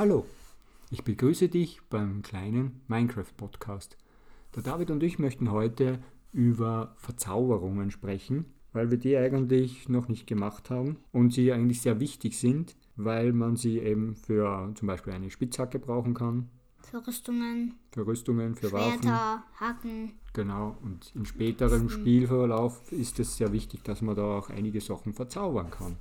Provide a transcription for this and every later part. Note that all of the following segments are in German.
Hallo, ich begrüße dich beim kleinen Minecraft-Podcast. Der David und ich möchten heute über Verzauberungen sprechen, weil wir die eigentlich noch nicht gemacht haben und sie eigentlich sehr wichtig sind, weil man sie eben für zum Beispiel eine Spitzhacke brauchen kann, Für Rüstungen, für Rüstungen, für Waffen. Schwerter, Haken. Genau, und in späterem Spielverlauf ist es sehr wichtig, dass man da auch einige Sachen verzaubern kann.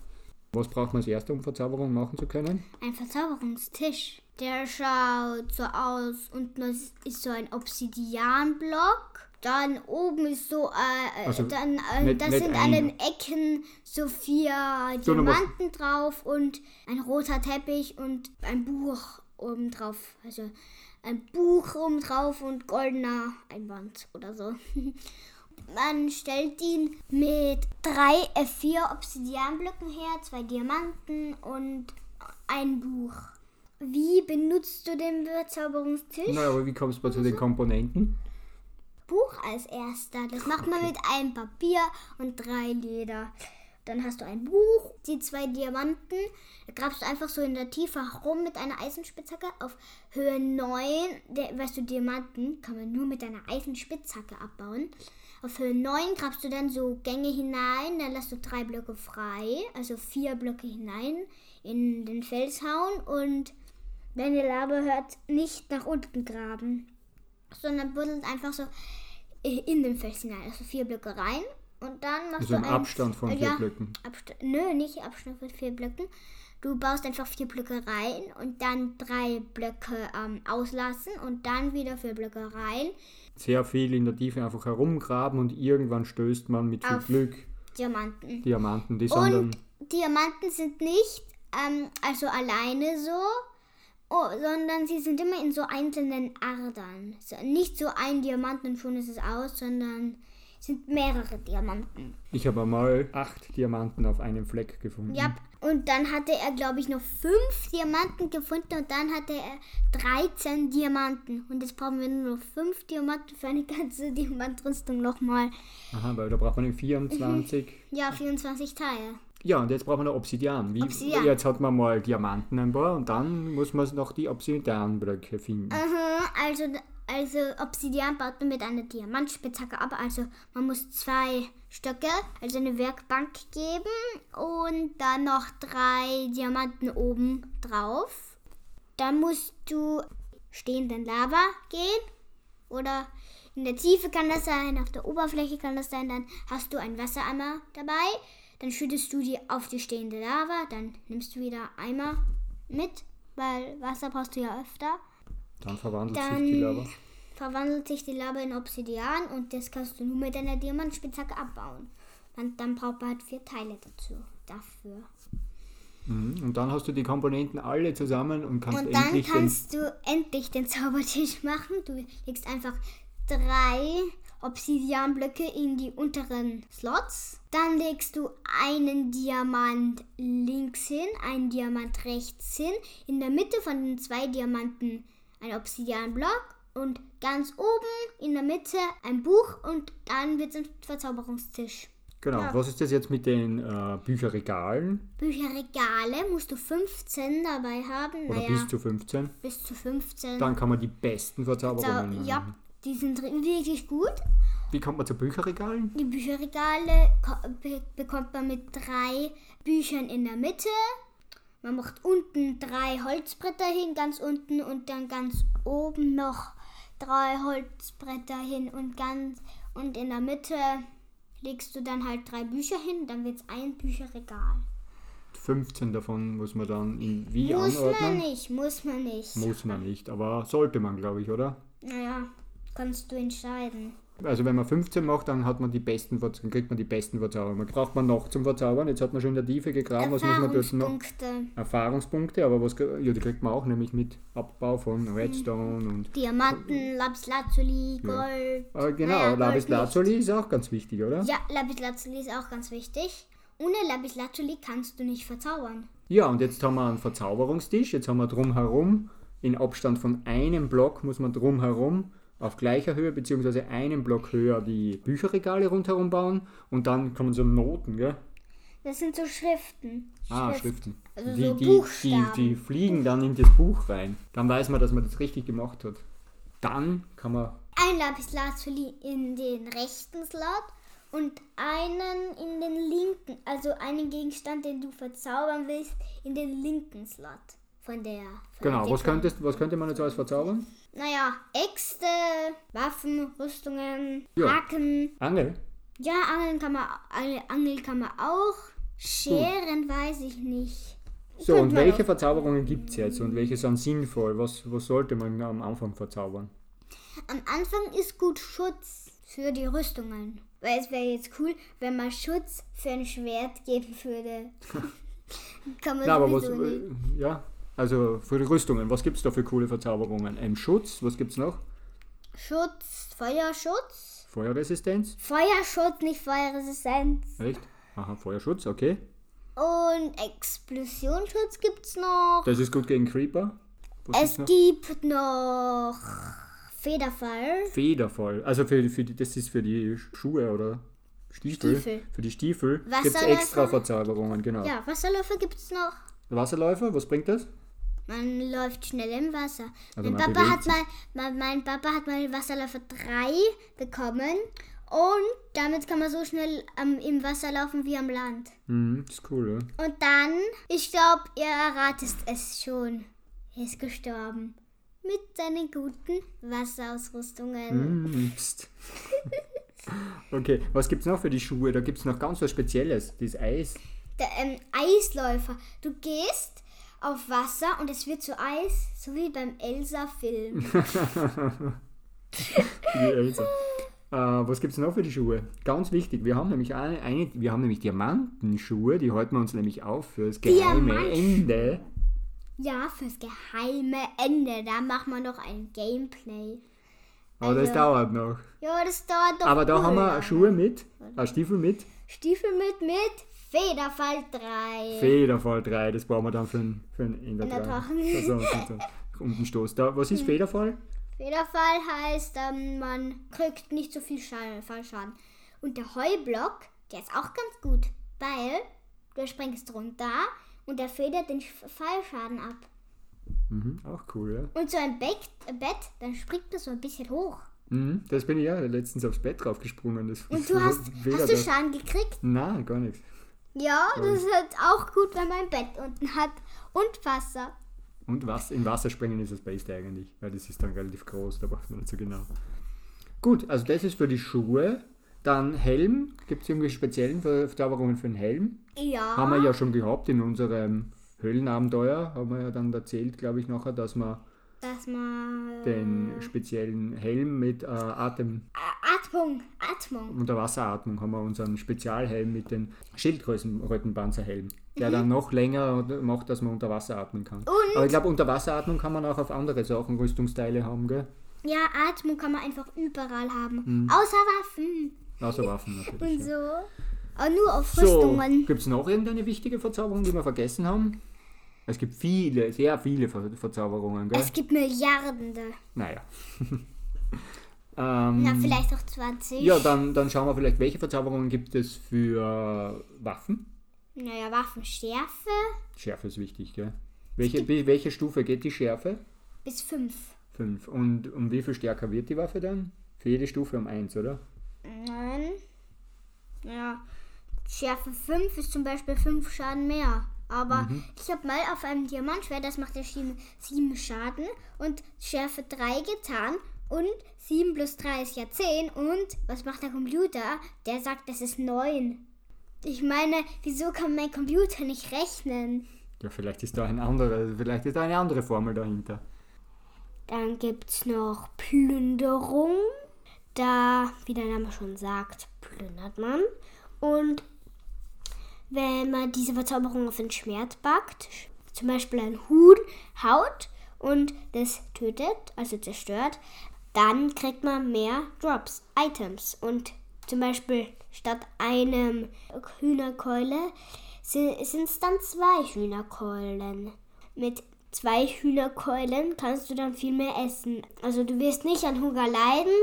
Was braucht man als erstes, um Verzauberungen machen zu können? Ein Verzauberungstisch. Der schaut so aus. Unten ist so ein Obsidianblock. Dann oben ist so, äh, äh, Also dann, äh, nicht- da nicht sind ein- an den Ecken so vier So, Diamanten drauf und ein roter Teppich und ein Buch oben drauf. Also ein Buch oben drauf und goldener Einband oder so. Man stellt ihn mit drei, äh, vier Obsidianblöcken her, zwei Diamanten und ein Buch. Wie benutzt du den Bezauberungstisch? Na, aber wie kommst du zu den Komponenten? Buch als erster. Das macht man mit einem Papier und drei Leder. Dann hast du ein Buch, die zwei Diamanten. Da grabst du einfach so in der Tiefe rum mit einer Eisenspitzhacke auf Höhe 9. Der, weißt du, Diamanten kann man nur mit einer Eisenspitzhacke abbauen. Auf Höhe 9 grabst du dann so Gänge hinein, dann lässt du drei Blöcke frei, also vier Blöcke hinein in den Fels hauen und deine Lava hört nicht nach unten graben sondern buddelt einfach so äh, in den Fels hinein. Also vier Blöcke rein und dann machst Also du einen Abstand von äh, vier ja, Blöcken. Abstand, nö, nicht Abstand von vier Blöcken. Du baust einfach vier Blöcke rein und dann drei Blöcke ähm, auslassen und dann wieder vier Blöcke rein. Sehr viel in der Tiefe einfach herumgraben und irgendwann stößt man mit viel Auf Glück Diamanten. Diamanten. Die Und Diamanten sind nicht ähm, also alleine so, oh, sondern sie sind immer in so einzelnen Adern. So, nicht so ein Diamanten und schon ist es aus, sondern es sind mehrere Diamanten. Ich habe einmal acht Diamanten auf einem Fleck gefunden. Ja. Und dann hatte er, glaube ich, noch fünf Diamanten gefunden und dann hatte er 13 Diamanten. Und jetzt brauchen wir nur noch fünf Diamanten für eine ganze Diamantrüstung nochmal. Aha, weil da braucht man 24. Ja, 24 Teile. Ja, und jetzt braucht man noch Obsidian. Wie, Obsidian. Jetzt hat man mal Diamanten ein paar und dann muss man noch die Obsidianblöcke finden. Aha, also, also Obsidian baut man mit einer Diamantspitzhacke ab. Also man muss zwei Stöcke, also eine Werkbank geben und dann noch drei Diamanten oben drauf. Dann musst du stehenden Lava gehen oder in der Tiefe kann das sein, auf der Oberfläche kann das sein. Dann hast du einen Wassereimer dabei. Dann schüttest du die auf die stehende Lava. Dann nimmst du wieder Eimer mit, weil Wasser brauchst du ja öfter Dann verwandelt dann sich die Lava. Verwandelt sich die Lava in Obsidian und das kannst du nur mit einer Diamantspitzhacke abbauen. Und dann braucht man halt vier Teile dazu, dafür. Mhm. Und dann hast du die Komponenten alle zusammen und kannst Und dann endlich kannst du endlich den Zaubertisch machen. Du legst einfach drei Obsidianblöcke in die unteren Slots. Dann legst du einen Diamant links hin, einen Diamant rechts hin. In der Mitte von den zwei Diamanten ein Obsidianblock. Und ganz oben in der Mitte ein Buch und dann wird es ein Verzauberungstisch. Genau, ja. was ist das jetzt mit den äh, Bücherregalen? Bücherregale musst du 15 dabei haben. Oder naja, bis zu 15? bis zu 15. Dann kann man die besten Verzauberungen machen. ja, die sind wirklich gut. Wie kommt man zu Bücherregalen? Die Bücherregale ko- be bekommt man mit drei Büchern in der Mitte. Man macht unten drei Holzbretter hin, ganz unten und dann ganz oben noch drei Holzbretter hin und ganz und in der Mitte legst du dann halt drei Bücher hin, dann wird es ein Bücherregal. 15 davon muss man dann in wie muss man anordnen? nicht, muss man nicht. Muss man nicht, aber sollte man, glaube ich, oder? Naja, kannst du entscheiden. Also wenn man 15 macht, dann hat man die besten dann kriegt man die besten Verzauberungen. Braucht man noch zum Verzaubern? Jetzt hat man schon in der Tiefe gegraben, was muss man dort noch? Erfahrungspunkte. Erfahrungspunkte, aber was ja, die kriegt man auch, nämlich mit Abbau von Redstone und Diamanten, Lapislazuli, Ja. Gold. äh, genau, Naja, Lapis. Lazuli ist auch ganz wichtig, oder? Ja, Lapislazuli ist auch ganz wichtig. Ohne Lapislazuli kannst du nicht verzaubern. Ja, und jetzt haben wir einen Verzauberungstisch. Jetzt haben wir drumherum, in Abstand von einem Block muss man drumherum auf gleicher Höhe beziehungsweise einen Block höher die Bücherregale rundherum bauen und dann kommen so Noten, gell? Das sind so Schriften. Ah, Schrift- Schriften. Also die, so die, die, die fliegen dann in das Buch rein. Dann weiß man, dass man das richtig gemacht hat. Dann kann man. Ein Lapislazuli in den rechten Slot und einen in den linken, also einen Gegenstand, den du verzaubern willst, in den linken Slot von der. Von Genau, was, könntest, was könnte man jetzt alles verzaubern? Naja, Äxte, Waffen, Rüstungen, Ja. Haken. Angel? Ja, Angeln kann man, Angel- kann man auch. Scheren weiß ich nicht. So, Könnte und welche auch. Verzauberungen gibt es jetzt und welche sind sinnvoll? Was, was sollte man am Anfang verzaubern? Am Anfang ist gut Schutz für die Rüstungen. Weil es wäre jetzt cool, wenn man Schutz für ein Schwert geben würde. kann man Na, aber was, nicht. äh, ja, also für die Rüstungen, was gibt es da für coole Verzauberungen? Ähm, Schutz, was gibt es noch? Schutz, Feuerschutz. Feuerresistenz? Feuerschutz, nicht Feuerresistenz. Echt? Aha, Feuerschutz, okay. Und Explosionsschutz gibt's noch. Das ist gut gegen Creeper. Was Es gibt's noch? gibt noch Federfall. Federvoll. Also für, für die, das ist für die Schuhe oder Stiefel. Stiefel. Für die Stiefel gibt es extra Verzauberungen, genau. Ja, Wasserläufer gibt's noch. Wasserläufer, was bringt das? Man läuft schnell im Wasser. Also mein, Papa hat mal, mein, mein Papa hat mal Wasserläufer 3 bekommen. Und damit kann man so schnell ähm, im Wasser laufen wie am Land. Mhm, ist cool, ja. Und dann, ich glaube, ihr erratet es schon. Er ist gestorben. Mit seinen guten Wasserausrüstungen. Mhm, okay, was gibt's noch für die Schuhe? Da gibt es noch ganz was Spezielles. Das Eis. Der ähm, Eisläufer. Du gehst auf Wasser und es wird zu Eis, so wie beim Elsa-Film. Die Elsa. Äh, was gibt es noch für die Schuhe? Ganz wichtig, wir haben nämlich eine, eine wir haben nämlich Diamantenschuhe, die halten wir uns nämlich auf für das geheime Diamant- Ende. ja, fürs geheime Ende. Da machen wir noch ein Gameplay. Aber das Also- dauert noch. Ja, das dauert doch Aber da haben wir. Schuhe mit, äh, Stiefel mit, Stiefel mit mit Federfall 3. Federfall 3, das brauchen wir dann für einen für ein Ender In der 3. Drachen. Also, und unten Stoß. Da, was ist Federfall? Federfall heißt, ähm, man kriegt nicht so viel Schaden, Fallschaden. Und der Heublock, der ist auch ganz gut, weil du springst runter und der federt den Sch- Fallschaden ab. Mhm, auch cool, ja. Und so ein Bett, Bett dann springt das so ein bisschen hoch. Mhm, das bin ich ja letztens aufs Bett draufgesprungen. Das Und du hast, hast du Schaden gekriegt? Nein, gar nichts. Ja, das ist halt auch gut, wenn man ein Bett unten hat und Wasser. Und was, im Wasser springen ist das Beste eigentlich, weil das ist dann relativ groß, da braucht man nicht so genau. Gut, also das ist für die Schuhe. Dann Helm, gibt es irgendwie speziellen Ver- Verzauberungen für den Helm? Ja. Haben wir ja schon gehabt in unserem Höhlenabenteuer, haben wir ja dann erzählt, glaube ich, nachher, dass wir dass man den speziellen Helm mit äh, Atem, Atmung, Atmung. Unterwasseratmung haben wir unseren Spezialhelm mit den Schildkrötenpanzerhelm, der dann noch länger macht, dass man unter Wasser atmen kann. Und- Aber ich glaube, Unterwasseratmung kann man auch auf andere Sachen, Rüstungsteile haben, gell? Ja, Atmung kann man einfach überall haben. Außer Waffen Außer Waffen natürlich. und ja. so. Aber nur auf So, Rüstungen. gibt es noch irgendeine wichtige Verzauberung, die wir vergessen haben? Es gibt viele, sehr viele Ver Verzauberungen, gell? Es gibt Milliarden. Naja. ähm, Na, vielleicht auch 20. ja, dann, dann schauen wir vielleicht, welche Verzauberungen gibt es für Waffen? Naja, Waffenschärfe Schärfe ist wichtig, gell? Welche, welche Stufe geht die Schärfe? bis 5. 5. Und um wie viel stärker wird die Waffe dann? Für jede Stufe um 1, oder? Nein. Ja. Schärfe 5 ist zum Beispiel 5 Schaden mehr. Aber Mhm. ich habe mal auf einem Diamantschwert, das macht ja 7 Schaden und Schärfe 3 getan. Und 7 plus 3 ist ja 10. Und was macht der Computer? Der sagt, das ist 9. Ich meine, wieso kann mein Computer nicht rechnen? Ja, vielleicht ist da ein anderer, vielleicht ist da eine andere Formel dahinter. Dann gibt es noch Plünderung. Da, wie der Name schon sagt, plündert man. Und wenn man diese Verzauberung auf ein Schwert backt, zum Beispiel ein Huhn haut und das tötet, also zerstört, dann kriegt man mehr Drops, Items. Und zum Beispiel statt einem Hühnerkeule sind es dann zwei Hühnerkeulen. Mit zwei Hühnerkeulen kannst du dann viel mehr essen. Also du wirst nicht an Hunger leiden.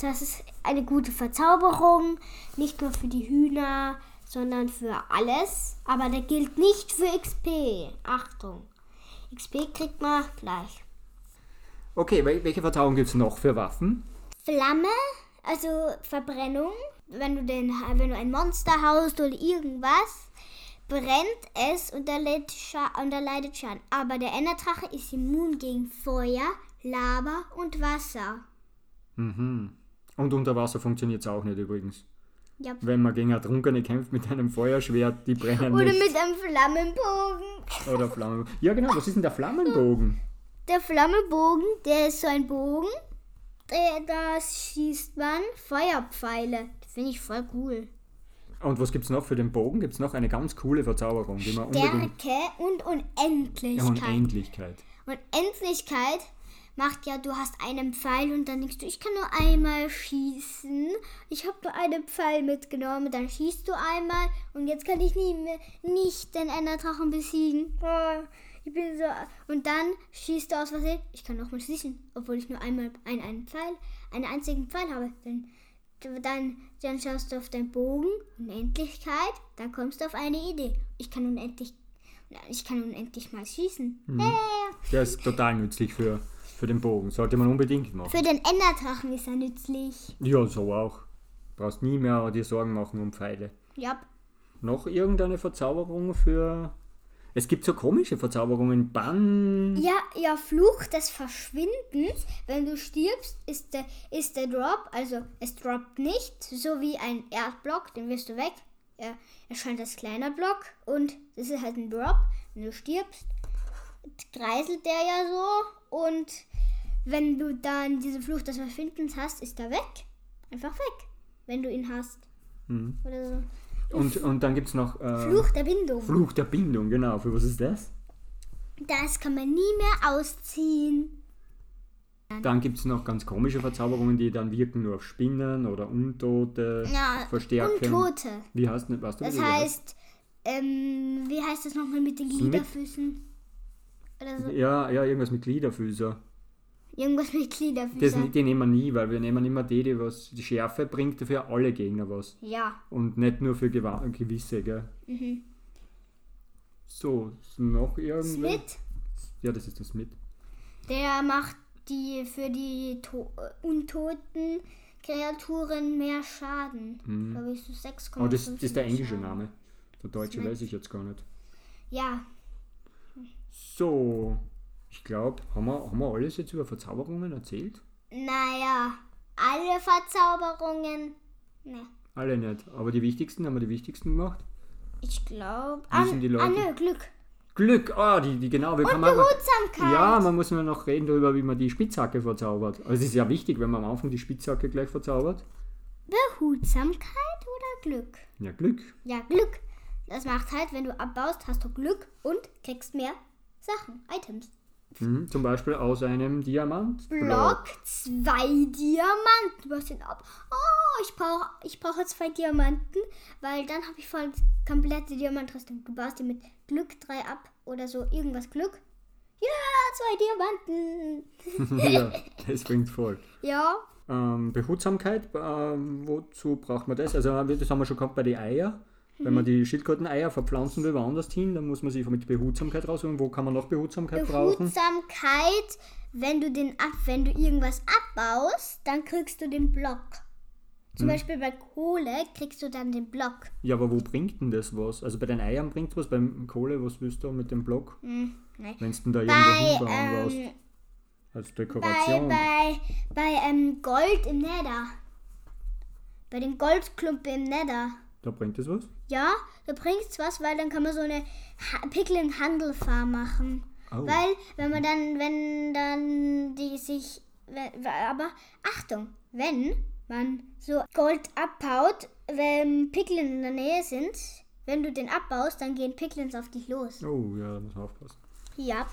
Das ist eine gute Verzauberung, nicht nur für die Hühner, sondern für alles. Aber der gilt nicht für XP. Achtung. XP kriegt man gleich. Okay, wel- welche Verzauberung gibt es noch für Waffen? Flamme, also Verbrennung. Wenn du, den, wenn du ein Monster haust oder irgendwas, brennt es und er, leidet und er leidet Schaden. Aber der Enderdrache ist immun gegen Feuer, Lava und Wasser. Mhm. Und unter Wasser funktioniert es auch nicht übrigens. Ja. Wenn man gegen Ertrunkene kämpft mit einem Feuerschwert, die brennen Oder nicht. mit einem Flammenbogen. Oder Flammen. Ja genau, was ist denn der Flammenbogen? Der Flammenbogen, der ist so ein Bogen. Der, da schießt man Feuerpfeile. Das finde ich voll cool. Und was gibt es noch für den Bogen? Gibt es noch eine ganz coole Verzauberung, die man unbedingt... Stärke und Ja, Unendlichkeit. Unendlichkeit. Und Endlichkeit macht ja, du hast einen Pfeil und dann denkst du, ich kann nur einmal schießen. Ich habe nur einen Pfeil mitgenommen. Dann schießt du einmal und jetzt kann ich nie mehr, nicht den Enderdrachen besiegen. Ich bin so. Und dann schießt du aus Versehen. Ich kann nochmal schießen, obwohl ich nur einmal einen, einen Pfeil, einen einzigen Pfeil habe. Dann, dann, dann schaust du auf deinen Bogen, Unendlichkeit, dann kommst du auf eine Idee. Ich kann unendlich, ich kann unendlich mal schießen. Ja, ja. Der ist total nützlich für, für den Bogen. Sollte man unbedingt machen. Für den Enderdrachen ist er nützlich. Ja, so auch. Brauchst nie mehr dir Sorgen machen um Pfeile. Ja. Noch irgendeine Verzauberung für... Es gibt so komische Verzauberungen. Bann... Ja, ja, Fluch des Verschwindens. Wenn du stirbst, ist der, ist der Drop, also es droppt nicht, so wie ein Erdblock, den wirst du weg. Er erscheint als kleiner Block und das ist halt ein Drop. Wenn du stirbst, kreiselt der ja so und wenn du dann diesen Fluch des Verschwindens hast, ist er weg. Einfach weg, wenn du ihn hast. Mhm. Oder so. Und, und dann gibt es noch... Äh, Fluch der Bindung. Fluch der Bindung, genau. Für was ist das? Das kann man nie mehr ausziehen. Dann gibt es noch ganz komische Verzauberungen, die dann wirken nur auf Spinnen oder Untote, Ja, verstärken. Untote. Wie heißt nicht, weißt du, Das heißt, ähm, wie heißt das nochmal mit den Gliederfüßen? Oder so. Ja, ja, irgendwas mit Gliederfüßer. Irgendwas mit Das, Gliederfüßen. die nehmen wir nie, weil wir nehmen immer die, die was die Schärfe bringt für alle Gegner was. Ja. Und nicht nur für gewisse, gell? Mhm. So, ist noch irgendwas? Smith, Ja, das ist das mit. der macht die für die to äh, untoten Kreaturen mehr Schaden. Mhm. Glaube ich so 6,5. Aber das, das ist der englische Schaden. Name. Der deutsche Smith. weiß ich jetzt gar nicht. Ja, So, ich glaube, haben wir, haben wir alles jetzt über Verzauberungen erzählt? naja, alle Verzauberungen. Ne. Alle nicht. Aber die wichtigsten, haben wir die wichtigsten gemacht? Ich glaube. Wissen die Leute? Ah, nö, Glück. Glück, ah, die, die genau. Kann man, Behutsamkeit. ja, man muss nur noch reden darüber, wie man die Spitzhacke verzaubert. Also es ist ja wichtig, wenn man am Anfang die Spitzhacke gleich verzaubert. Behutsamkeit oder Glück? Ja, Glück. Ja, Glück. Das macht halt, wenn du abbaust, hast du Glück und kriegst mehr Sachen, Items. Mhm, zum Beispiel aus einem Diamant. Block, zwei Diamanten. Du baust den ab. Oh, ich brauche ich brauche zwei Diamanten, weil dann habe ich voll komplette Diamantrüstung. Du baust dir mit Glück drei ab oder so irgendwas Glück. Ja, zwei Diamanten. ja, das bringt voll. Ja, Ähm, Behutsamkeit, ähm, wozu braucht man das? Also das haben wir schon gehabt bei den Eier. Wenn man die Schildkröteneier verpflanzen will woanders hin, dann muss man sich mit Behutsamkeit raussuchen. Wo kann man noch Behutsamkeit brauchen? Behutsamkeit, wenn du den ab, wenn du irgendwas abbaust, dann kriegst du den Block. Zum Beispiel bei Kohle kriegst du dann den Block. Ja, aber wo bringt denn das was? Also bei den Eiern bringt was, beim Kohle, was willst du mit dem Block? Hm. Wenn du denn da Bei, irgendwo hinbauen ähm, als bei, Dekoration. bei, bei ähm, Gold im Nether. Bei den Goldklumpen im Nether. Da bringt das was? Ja, da bringt's was, weil dann kann man so eine ha Handelfarm machen. Oh. Weil, wenn man dann, wenn dann die sich, aber Achtung, wenn man so Gold abbaut, wenn Picklin in der Nähe sind, wenn du den abbaust, dann gehen Picklins auf dich los. Oh ja, da muss man aufpassen. Ja,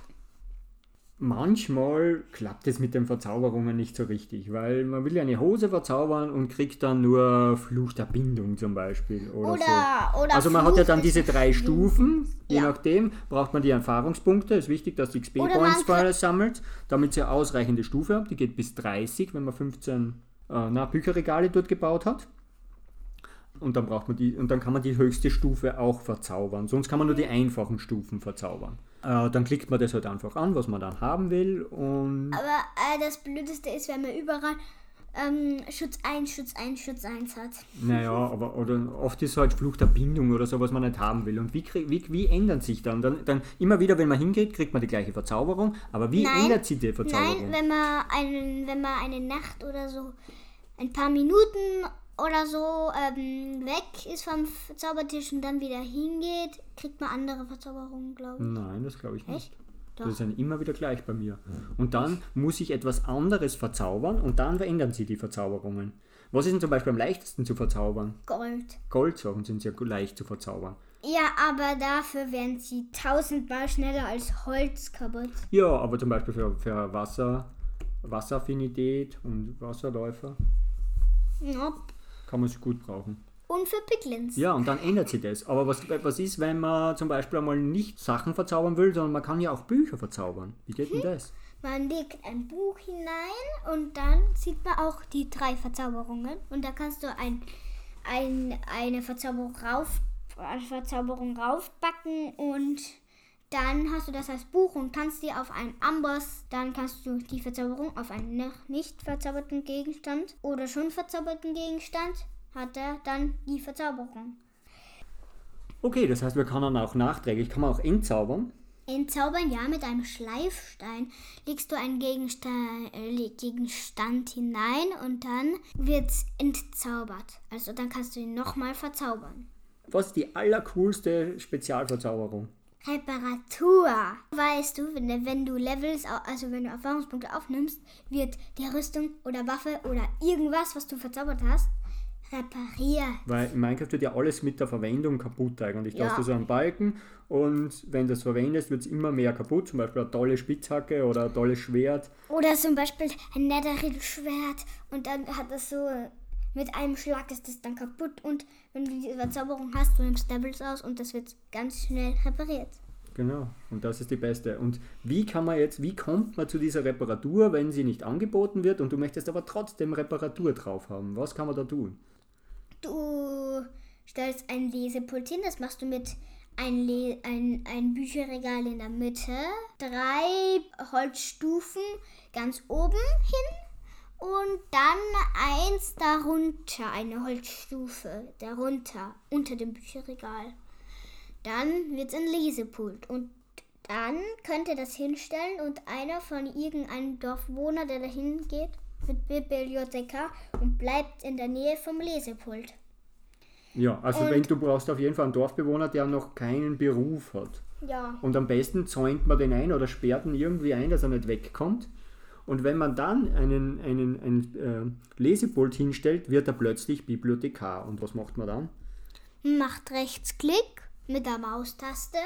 Manchmal klappt es mit den Verzauberungen nicht so richtig, weil man will ja eine Hose verzaubern und kriegt dann nur Fluch der Bindung zum Beispiel oder, so. oder, oder Also man hat ja Fluch dann diese drei. Stufen, je Ja. nachdem braucht man die Erfahrungspunkte. Es ist wichtig, dass die Oder XP-Points sammelt, damit sie eine ausreichende Stufe hat. Die geht bis 30, wenn man 15 äh, na, Bücherregale dort gebaut hat. Und dann braucht man die, und dann kann man die höchste Stufe auch verzaubern. Sonst kann man nur die einfachen Stufen verzaubern. Äh, dann klickt man das halt einfach an, was man dann haben will. Und Aber äh, das Blödeste ist, wenn man überall ähm, Schutz 1, Schutz 1, Schutz 1 hat. naja, aber oder oft ist halt Fluch der Bindung oder so, was man nicht haben will. Und wie, krieg, wie, wie ändern sich dann? dann? Dann immer wieder, wenn man hingeht, kriegt man die gleiche Verzauberung. Aber wie Nein. ändert sich die Verzauberung? Nein, wenn man, einen, wenn man eine Nacht oder so ein paar Minuten oder so ähm, weg ist vom Zaubertisch und dann wieder hingeht, kriegt man andere Verzauberungen, glaube ich. Nein, das glaube ich nicht. Echt? Das ist dann immer wieder gleich bei mir. Und dann muss ich etwas anderes verzaubern und dann verändern sie die Verzauberungen. Was ist denn zum Beispiel am leichtesten zu verzaubern? Gold. Goldsachen sind sehr leicht zu verzaubern. Ja, aber dafür werden sie tausendmal schneller als Holz kaputt. Ja, aber zum Beispiel für, für Wasser, Wasseraffinität und Wasserläufer Ja. Kann man sie gut brauchen. Und für Piglins. Ja, und dann ändert sich das. Aber was, was ist, wenn man zum Beispiel einmal nicht Sachen verzaubern will, sondern man kann ja auch Bücher verzaubern? Wie geht denn das? Man legt ein Buch hinein und dann sieht man auch die drei Verzauberungen. Und da kannst du ein, ein, eine Verzauberung, rauf, eine Verzauberung raufbacken und dann hast du das als Buch und kannst die auf einen Amboss, dann kannst du die Verzauberung auf einen noch nicht verzauberten Gegenstand oder schon verzauberten Gegenstand, hat er dann die Verzauberung. Okay, das heißt, wir können auch nachträglich, kann man auch entzaubern. Entzaubern, ja, mit einem Schleifstein legst du einen Gegenstand, äh, Gegenstand hinein und dann wird's entzaubert. Also dann kannst du ihn nochmal verzaubern. Was ist die allercoolste Spezialverzauberung? Reparatur. Weißt du, wenn, wenn du Levels, also wenn du Erfahrungspunkte aufnimmst, wird die Rüstung oder Waffe oder irgendwas, was du verzaubert hast, repariert. Weil in Minecraft wird ja alles mit der Verwendung kaputt eigentlich. Da Ja. hast du so einen Balken und wenn du es verwendest, wird es immer mehr kaputt. Zum Beispiel eine tolle Spitzhacke oder ein tolles Schwert. Oder zum Beispiel ein Netherite-Schwert und dann hat das so, mit einem Schlag ist das dann kaputt und wenn du diese Verzauberung hast, du nimmst Doubles aus und das wird ganz schnell repariert. Genau, und das ist die beste. Und wie kann man jetzt, wie kommt man zu dieser Reparatur, wenn sie nicht angeboten wird und du möchtest aber trotzdem Reparatur drauf haben? Was kann man da tun? Du stellst ein Lesepult hin, das machst du mit ein, Le ein, ein Bücherregal in der Mitte, drei Holzstufen ganz oben hin und dann eins darunter, eine Holzstufe darunter, unter dem Bücherregal. Dann wird es ein Lesepult und dann könnt ihr das hinstellen und einer von irgendeinem Dorfbewohner, der dahin geht, wird Bibliothekar und bleibt in der Nähe vom Lesepult. Ja, also Und- wenn du brauchst auf jeden Fall einen Dorfbewohner, der noch keinen Beruf hat. Ja. Und am besten zäunt man den ein oder sperrt ihn irgendwie ein, dass er nicht wegkommt. Und wenn man dann einen, einen, ein äh, Lesepult hinstellt, wird er plötzlich Bibliothekar. Und was macht man dann? Macht Rechtsklick mit der Maustaste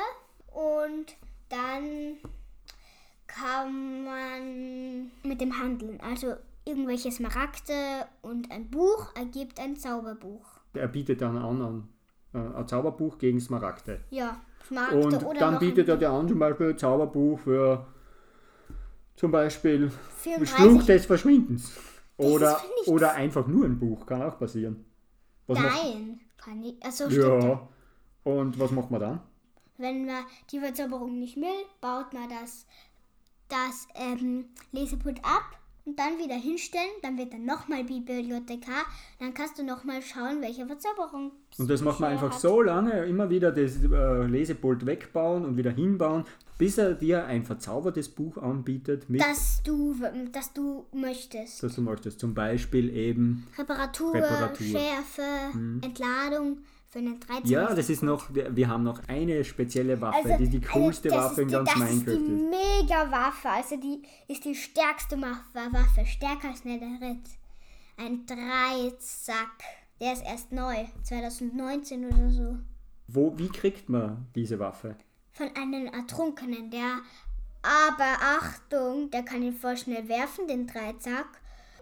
und dann kann man mit dem Handeln, also irgendwelche Smaragde und ein Buch ergibt ein Zauberbuch. Er bietet dann an, an äh, ein Zauberbuch gegen Smaragde. Ja, Smaragde Und oder dann bietet er dir an, zum Beispiel ein Zauberbuch für zum Beispiel 34. Fluch des Verschwindens. Oder, oder einfach nur ein Buch, kann auch passieren. Was macht, Nein, kann ich. Also stimmt. ja. Und was macht man dann? Wenn man die Verzauberung nicht will, baut man das, das ähm, Lesepult ab und dann wieder hinstellen. Dann wird dann nochmal Bibliothekar. Dann kannst du nochmal schauen, welche Verzauberung. Und das macht man er einfach hat. so lange, immer wieder das äh, Lesepult wegbauen und wieder hinbauen, bis er dir ein verzaubertes Buch anbietet, mit, Dass du, dass du möchtest. das du möchtest. Zum Beispiel eben, Reparatur, Reparatur. Schärfe, Entladung für einen 13. ja, das ist noch, wir haben noch eine spezielle Waffe, die die coolste also, das Waffe in ist ganz die, Das ist Minecraft die ist. Mega-Waffe. Also die ist die stärkste Waffe. Waffe stärker als Netherite. Ein Dreizack. Der ist erst neu. 2019 oder so. Wo, wie kriegt man diese Waffe? Von einem Ertrunkenen, der. Aber Achtung, der kann ihn voll schnell werfen, den Dreizack.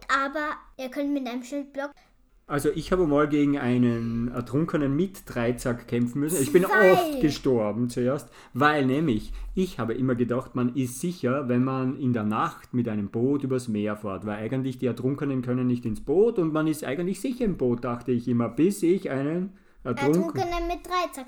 Aber er könnte mit einem Schildblock Also ich habe mal gegen einen Ertrunkenen mit Dreizack kämpfen müssen. Ich bin Zwei. oft gestorben zuerst, weil nämlich ich habe immer gedacht, man ist sicher, wenn man in der Nacht mit einem Boot übers Meer fährt, weil eigentlich die Ertrunkenen können nicht ins Boot und man ist eigentlich sicher im Boot, dachte ich immer, bis ich einen Ertrunkenen Ertrunkene mit Dreizack.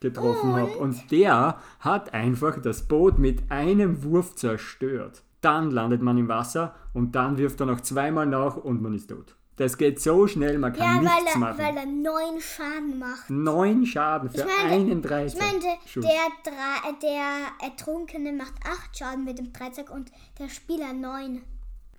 getroffen habe. Und der hat einfach das Boot mit einem Wurf zerstört. Dann landet man im Wasser und dann wirft er noch zweimal nach und man ist tot. Das geht so schnell, man Ja, kann weil nichts er, machen. weil er neun Schaden macht. Neun Schaden für Ich meinte- einen Dreizack. Ich Schuss. der, Dre- der Ertrunkene macht acht Schaden mit dem Dreizack und der Spieler neun.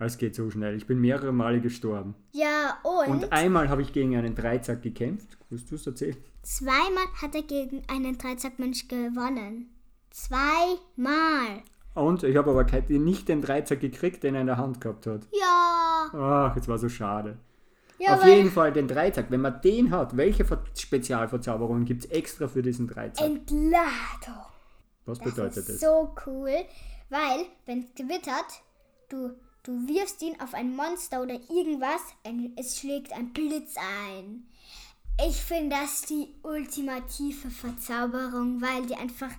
Es geht so schnell. Ich bin mehrere Male gestorben. Ja, und, Und einmal habe ich gegen einen Dreizack gekämpft. Willst du es erzählen? zweimal hat er gegen einen Dreizackmensch gewonnen. Zweimal. Und ich habe aber nicht den Dreizack gekriegt, den er in der Hand gehabt hat. Ja. Ach, es war so schade. Ja, Auf jeden Fall den Dreizack. Wenn man den hat, welche Ver Spezialverzauberungen gibt es extra für diesen Dreizack? Entladung. Was Das bedeutet ist das? so cool, weil, wenn es gewittert, du, du wirfst ihn auf ein Monster oder irgendwas, es schlägt ein Blitz ein. Ich finde das die ultimative Verzauberung, weil die einfach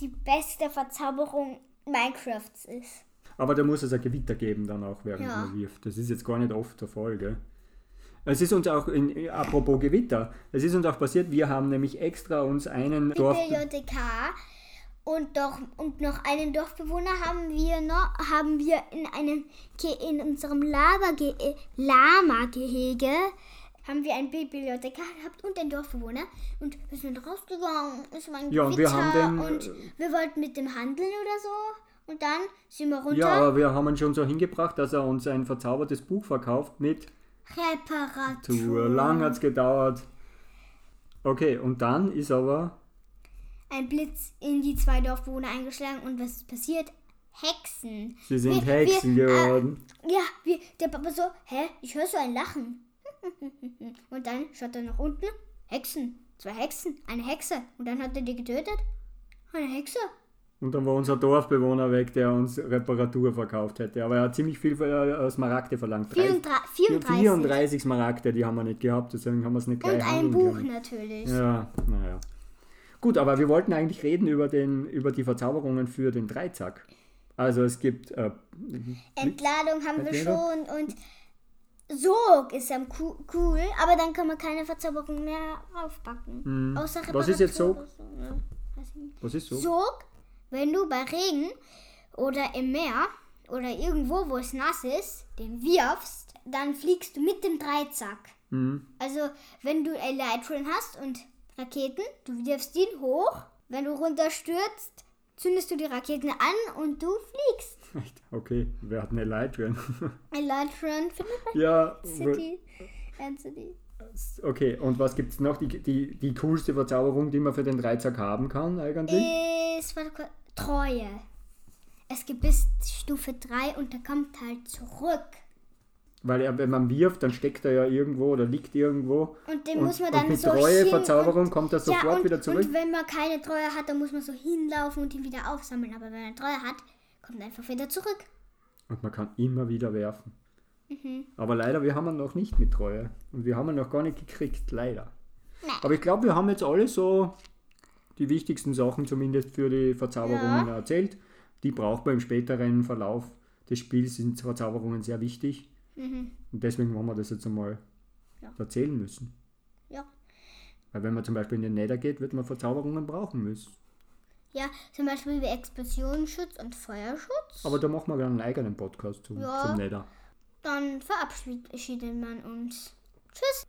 die beste Verzauberung Minecrafts ist. Aber da muss es ein Gewitter geben dann auch, während Ja. man wirft. Das ist jetzt gar nicht oft der Fall, gell? Es ist uns auch, in, apropos Gewitter, es ist uns auch passiert, wir haben nämlich extra uns einen Dorf... Und, doch, und noch einen Dorfbewohner haben wir noch haben wir in einem in unserem Lava äh, Lama Gehege haben wir einen Bibliothekar gehabt und einen Dorfbewohner. Und wir sind rausgegangen. Es war ein Ja, und wir haben den, und wir wollten mit dem handeln oder so. Und dann sind wir runter. Ja, aber wir haben ihn schon so hingebracht, dass er uns ein verzaubertes Buch verkauft mit Reparatur. Lang hat es gedauert. Okay, und dann ist aber... ein Blitz in die zwei Dorfbewohner eingeschlagen und was ist passiert Hexen Sie sind Wir- Hexen wir- geworden. Ja, wie der Papa so, hä, ich höre so ein Lachen. Und dann schaut er nach unten, Hexen, zwei Hexen, eine Hexe. Und dann hat er die getötet. Eine Hexe. Und dann war unser Dorfbewohner weg, der uns Reparatur verkauft hätte. Aber er hat ziemlich viel äh, Smaragde verlangt. Drei- 34. 34. 34 Smaragde, die haben wir nicht gehabt, deswegen haben wir es nicht gleich Und ein Buch können. natürlich. Ja, naja. Gut, aber wir wollten eigentlich reden über, den, über die Verzauberungen für den Dreizack. Also es gibt äh, Entladung haben wir schon und Sog ist cu- cool, aber dann kann man keine Verzauberung mehr aufpacken. Außer Hm. Was ist jetzt Reparatur Sog? so, ne? Was ist so? Sog, wenn du bei Regen oder im Meer oder irgendwo, wo es nass ist, den wirfst, dann fliegst du mit dem Dreizack. Mhm. Also, wenn du Elytron hast und Raketen, du wirfst ihn hoch, wenn du runterstürzt, zündest du die Raketen an und du fliegst. Echt? Okay, wir hatten Elytron. Elytron findet man ja, City. City. okay, und was gibt es noch? Die, die, die coolste Verzauberung, die man für den Dreizack haben kann eigentlich? Ist, Treue. Es gibt bis Stufe 3 und der kommt halt zurück. Weil er, wenn man wirft, dann steckt er ja irgendwo oder liegt irgendwo. Und den und, muss man dann mit so Treue, Verzauberung und, kommt er sofort ja, und, wieder zurück. Und wenn man keine Treue hat, dann muss man so hinlaufen und ihn wieder aufsammeln. Aber wenn man Treue hat, kommt er einfach wieder zurück. Und man kann immer wieder werfen. Mhm. Aber leider, wir haben ihn noch nicht mit Treue. Und wir haben ihn noch gar nicht gekriegt, leider. Nein. Aber ich glaube, wir haben jetzt alle so die wichtigsten Sachen zumindest für die Verzauberungen Ja. erzählt. Die braucht man im späteren Verlauf des Spiels, sind Verzauberungen sehr wichtig. Mhm. Und deswegen haben wir das jetzt einmal Ja. erzählen müssen. Ja. Weil wenn man zum Beispiel in den Nether geht, wird man Verzauberungen brauchen müssen. Ja, zum Beispiel wie Explosionsschutz und Feuerschutz. Aber da machen wir dann einen eigenen Podcast zum, Ja. zum Nether. Dann verabschiedet man uns. Tschüss.